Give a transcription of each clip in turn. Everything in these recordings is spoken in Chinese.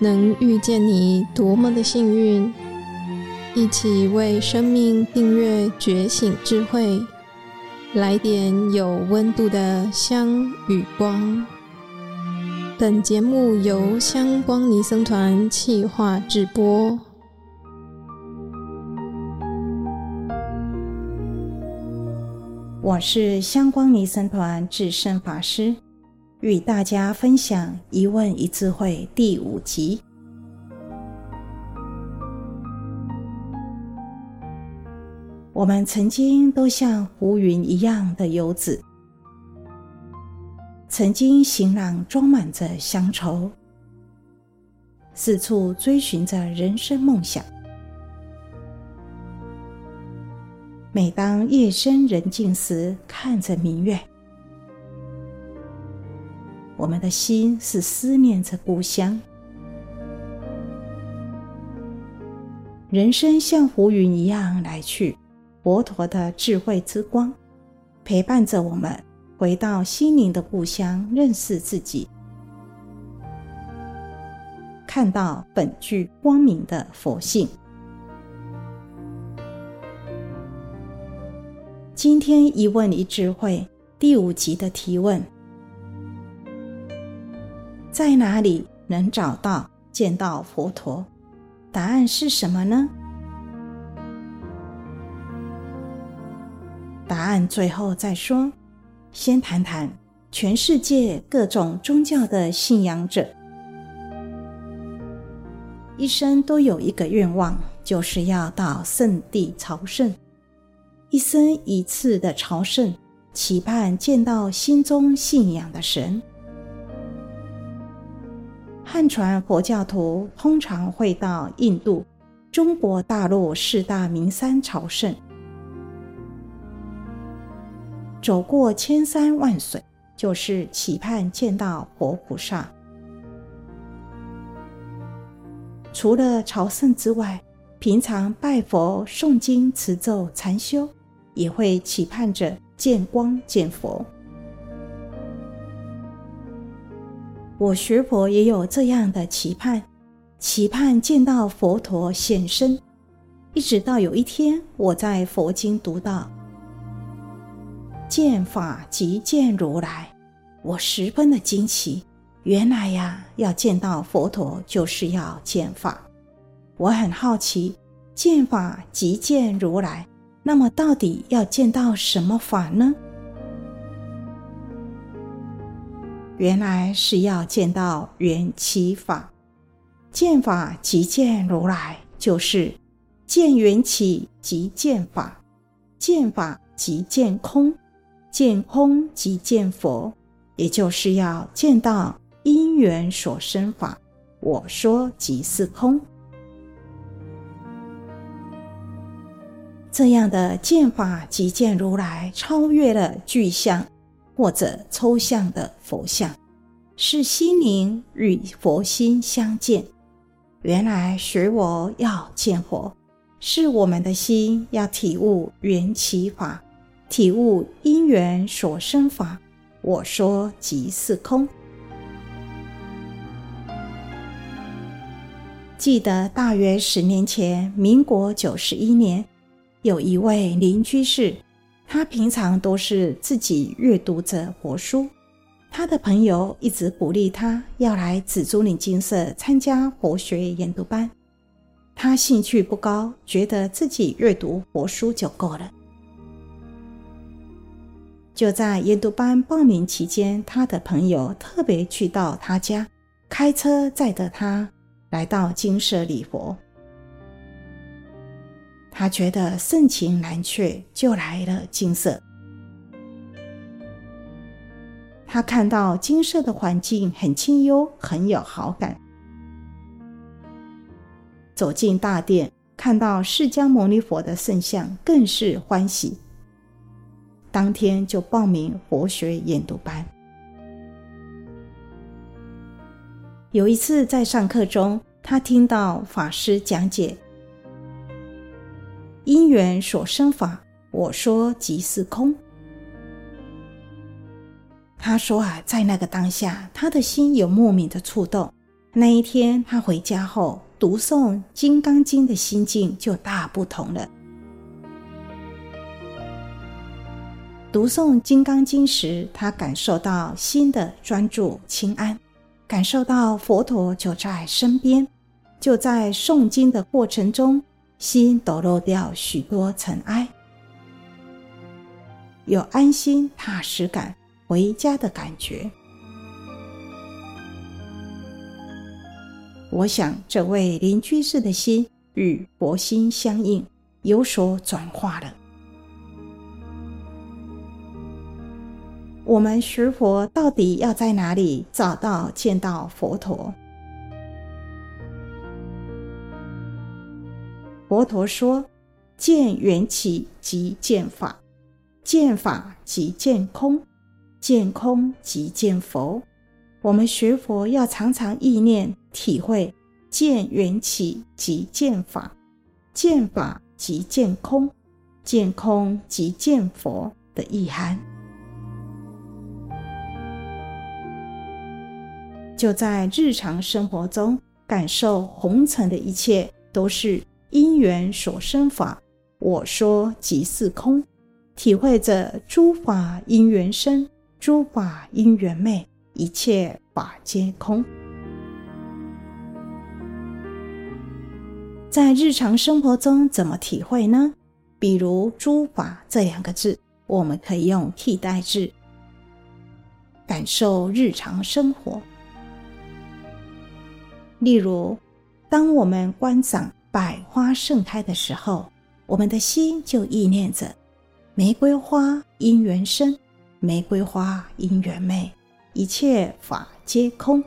能遇见你，多么的幸运！一起为生命订阅觉醒智慧，来点有温度的香与光。本节目由香光尼僧团企划制播。我是香光尼僧团智胜法师。与大家分享《一问一智慧》第五集。我们曾经都像浮云一样的游子，曾经行囊装满着乡愁，四处追寻着人生梦想。每当夜深人静时，看着明月。我们的心是思念着故乡。人生像浮云一样来去，佛陀的智慧之光陪伴着我们回到心灵的故乡，认识自己，看到本具光明的佛性。今天一问一智慧第五集的提问。在哪里能找到见到佛陀？答案是什么呢？答案最后再说。先谈谈全世界各种宗教的信仰者，一生都有一个愿望，就是要到圣地朝圣。一生一次的朝圣，期盼见到心中信仰的神。汉传佛教徒通常会到印度、中国大陆四大名山朝圣，走过千山万水，就是期盼见到佛菩萨。除了朝圣之外，平常拜佛、诵经、持咒、禅修，也会期盼着见光见佛。我学佛也有这样的期盼，期盼见到佛陀现身。一直到有一天，我在佛经读到“见法即见如来”，我十分的惊奇。原来呀，要见到佛陀就是要见法。我很好奇，“见法即见如来”，那么到底要见到什么法呢？原来是要见到缘起法，见法即见如来，就是见缘起即见法，见法即见空，见空即见佛，也就是要见到因缘所生法。我说即是空，这样的见法即见如来，超越了具象。或者抽象的佛像，是心灵与佛心相见。原来学我要见佛，是我们的心要体悟缘起法，体悟因缘所生法。我说即是空。记得大约十年前，民国九十一年，有一位邻居士。他平常都是自己阅读着佛书，他的朋友一直鼓励他要来紫竹林精舍参加佛学研读班。他兴趣不高，觉得自己阅读佛书就够了。就在研读班报名期间，他的朋友特别去到他家，开车载着他来到精舍礼佛。他觉得盛情难却，就来了金色。他看到金色的环境很清幽，很有好感。走进大殿，看到释迦牟尼佛的圣像，更是欢喜。当天就报名佛学研读班。有一次在上课中，他听到法师讲解。因缘所生法，我说即是空。他说啊，在那个当下，他的心有莫名的触动，那一天他回家后读诵《金刚经》的心境就大不同了。读诵《金刚经》时，他感受到心的专注清安，感受到佛陀就在身边。就在诵经的过程中，心抖落掉许多尘埃，有安心踏实感、回家的感觉。我想，这位邻居士的心与佛心相应，有所转化了。我们学佛到底要在哪里找到见到佛陀？佛陀说：“见缘起即见法，见法即见空，见空即见佛。”我们学佛要常常意念体会见缘起即见法，见法即见空，见空即见佛的意涵。就在日常生活中，感受红尘的一切都是因缘所生法。我说即是空，体会着诸法因缘生，诸法因缘灭，一切法皆空。在日常生活中怎么体会呢？比如“诸法”这两个字，我们可以用替代字，感受日常生活。例如，当我们观赏百花盛开的时候，我们的心就意念着：玫瑰花因缘生，玫瑰花因缘灭，一切法皆空。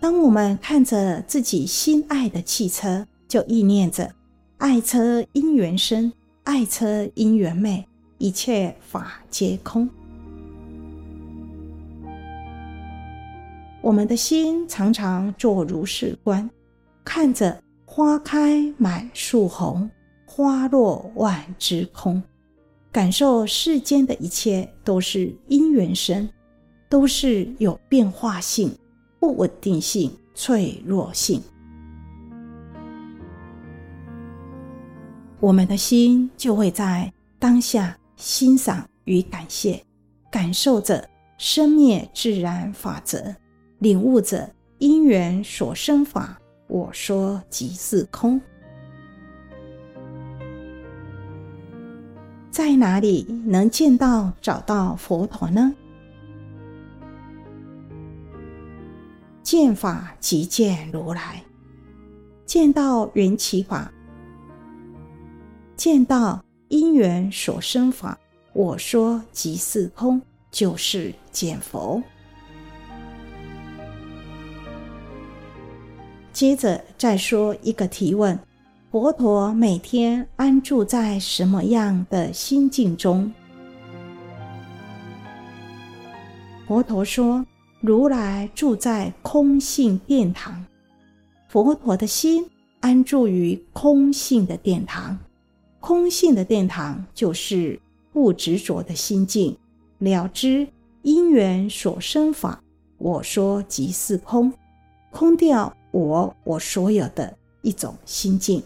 当我们看着自己心爱的汽车，就意念着：爱车因缘生，爱车因缘灭，一切法皆空。我们的心常常做如是观，看着花开满树红，花落万枝空，感受世间的一切都是因缘生，都是有变化性、不稳定性、脆弱性。我们的心就会在当下欣赏与感谢，感受着生灭自然法则。领悟者因缘所生法，我说即是空。在哪里能见到、找到佛陀呢？见法即见如来，见到缘起法，见到因缘所生法，我说即是空，就是见佛。接着再说一个提问：佛陀每天安住在什么样的心境中？佛陀说：“如来住在空性殿堂。”佛陀的心安住于空性的殿堂，空性的殿堂就是不执着的心境，了知因缘所生法。我说即是空，空掉。我我所有的一种心境，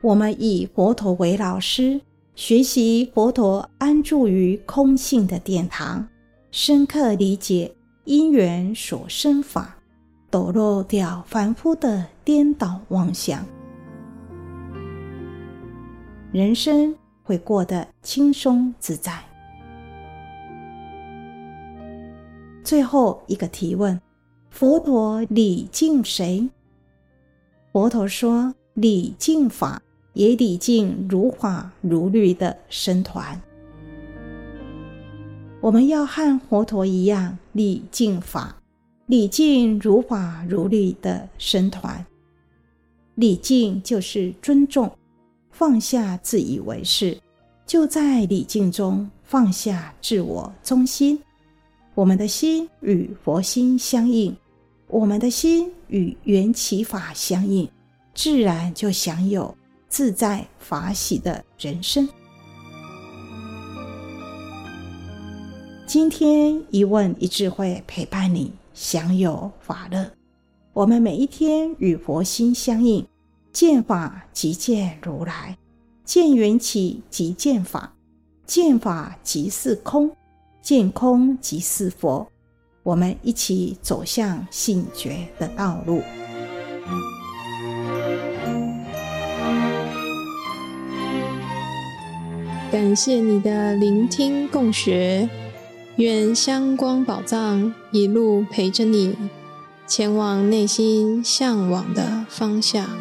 我们以佛陀为老师，学习佛陀安住于空性的殿堂，深刻理解因缘所生法，抖落掉凡夫的颠倒妄想，人生会过得轻松自在。最后一个提问：佛陀礼敬谁？佛陀说：礼敬法，也礼敬如法如律的僧团。我们要和佛陀一样礼敬法，礼敬如法如律的僧团。礼敬就是尊重，放下自以为是，就在礼敬中放下自我中心。我们的心与佛心相应，我们的心与缘起法相应，自然就享有自在法喜的人生。今天一问一智慧陪伴你，享有法乐。我们每一天与佛心相应，见法即见如来，见缘起即见法，见法即是空，见空即是佛。我们一起走向醒觉的道路。感谢你的聆听共学，愿香光宝藏一路陪着你，前往内心向往的方向。